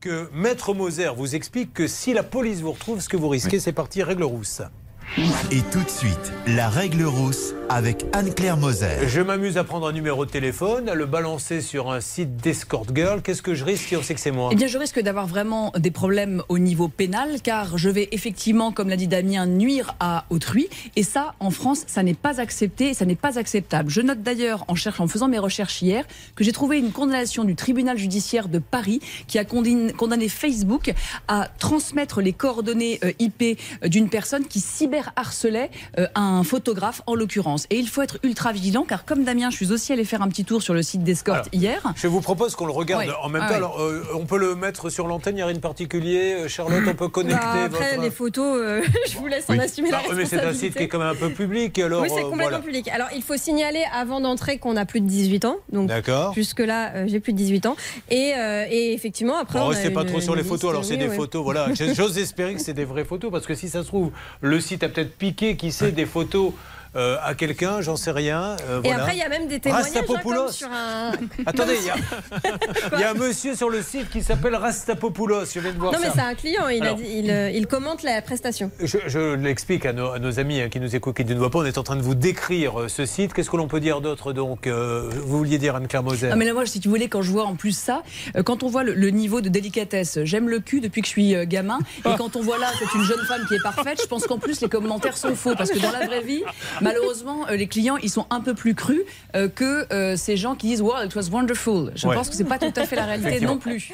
Que Maître Moser vous explique que si la police vous retrouve, ce que vous risquez, c'est parti règle rousse. Et tout de suite, la règle rousse avec Anne-Claire Moser. Je m'amuse à prendre un numéro de téléphone, à le balancer sur un site d'escort girl. Qu'est-ce que je risque si on sait que c'est moi Eh bien, je risque d'avoir vraiment des problèmes au niveau pénal, car je vais effectivement, comme l'a dit Damien, nuire à autrui. Et ça, en France, ça n'est pas accepté, ça n'est pas acceptable. Je note d'ailleurs, en, cherchant, en faisant mes recherches hier, que j'ai trouvé une condamnation du tribunal judiciaire de Paris qui a condamné Facebook à transmettre les coordonnées euh, IP euh, d'une personne qui cyber harcelait euh, un photographe en l'occurrence. Et il faut être ultra vigilant car comme Damien, je suis aussi allé faire un petit tour sur le site d'Escorte hier. Je vous propose qu'on le regarde en même ah temps. Euh, on peut le mettre sur l'antenne, il n'y a rien de particulier. Euh, Charlotte, on peut connecter. Bah, après, les photos, je vous laisse en assumer la responsabilité. Bah, mais c'est un site qui est quand même un peu public. Alors, oui, c'est complètement public. Alors, il faut signaler avant d'entrer qu'on a plus de 18 ans. Donc, jusque-là, j'ai plus de 18 ans. Et, et effectivement, après. On restez pas trop sur les photos. Alors, c'est des photos. Voilà. J'ose espérer que c'est des vraies photos parce que si ça se trouve, le site a peut-être piqué, qui sait, des photos euh, à quelqu'un, j'en sais rien. Euh, et après, il y a même des témoignages hein, sur un. Attendez, il y, a un monsieur sur le site qui s'appelle Rastapopoulos. Je viens de voir non, mais c'est un client, il, euh, il, commente la prestation. Je, l'explique à, nos, amis hein, qui nous écoutent, qui ne nous voient pas. On est en train de vous décrire ce site. Qu'est-ce que l'on peut dire d'autre donc Vous vouliez dire Anne-Claire Moser ah, mais là, moi, si tu voulais, quand je vois en plus ça, quand on voit le, niveau de délicatesse, j'aime le cul depuis que je suis gamin. Et quand on voit là, c'est une jeune femme qui est parfaite, je pense qu'en plus, les commentaires sont faux. Parce que dans la vraie vie, malheureusement, euh, les clients, ils sont un peu plus crus euh, que euh, ces gens qui disent Wow, it was wonderful. Je pense que c'est pas tout à fait la réalité non plus.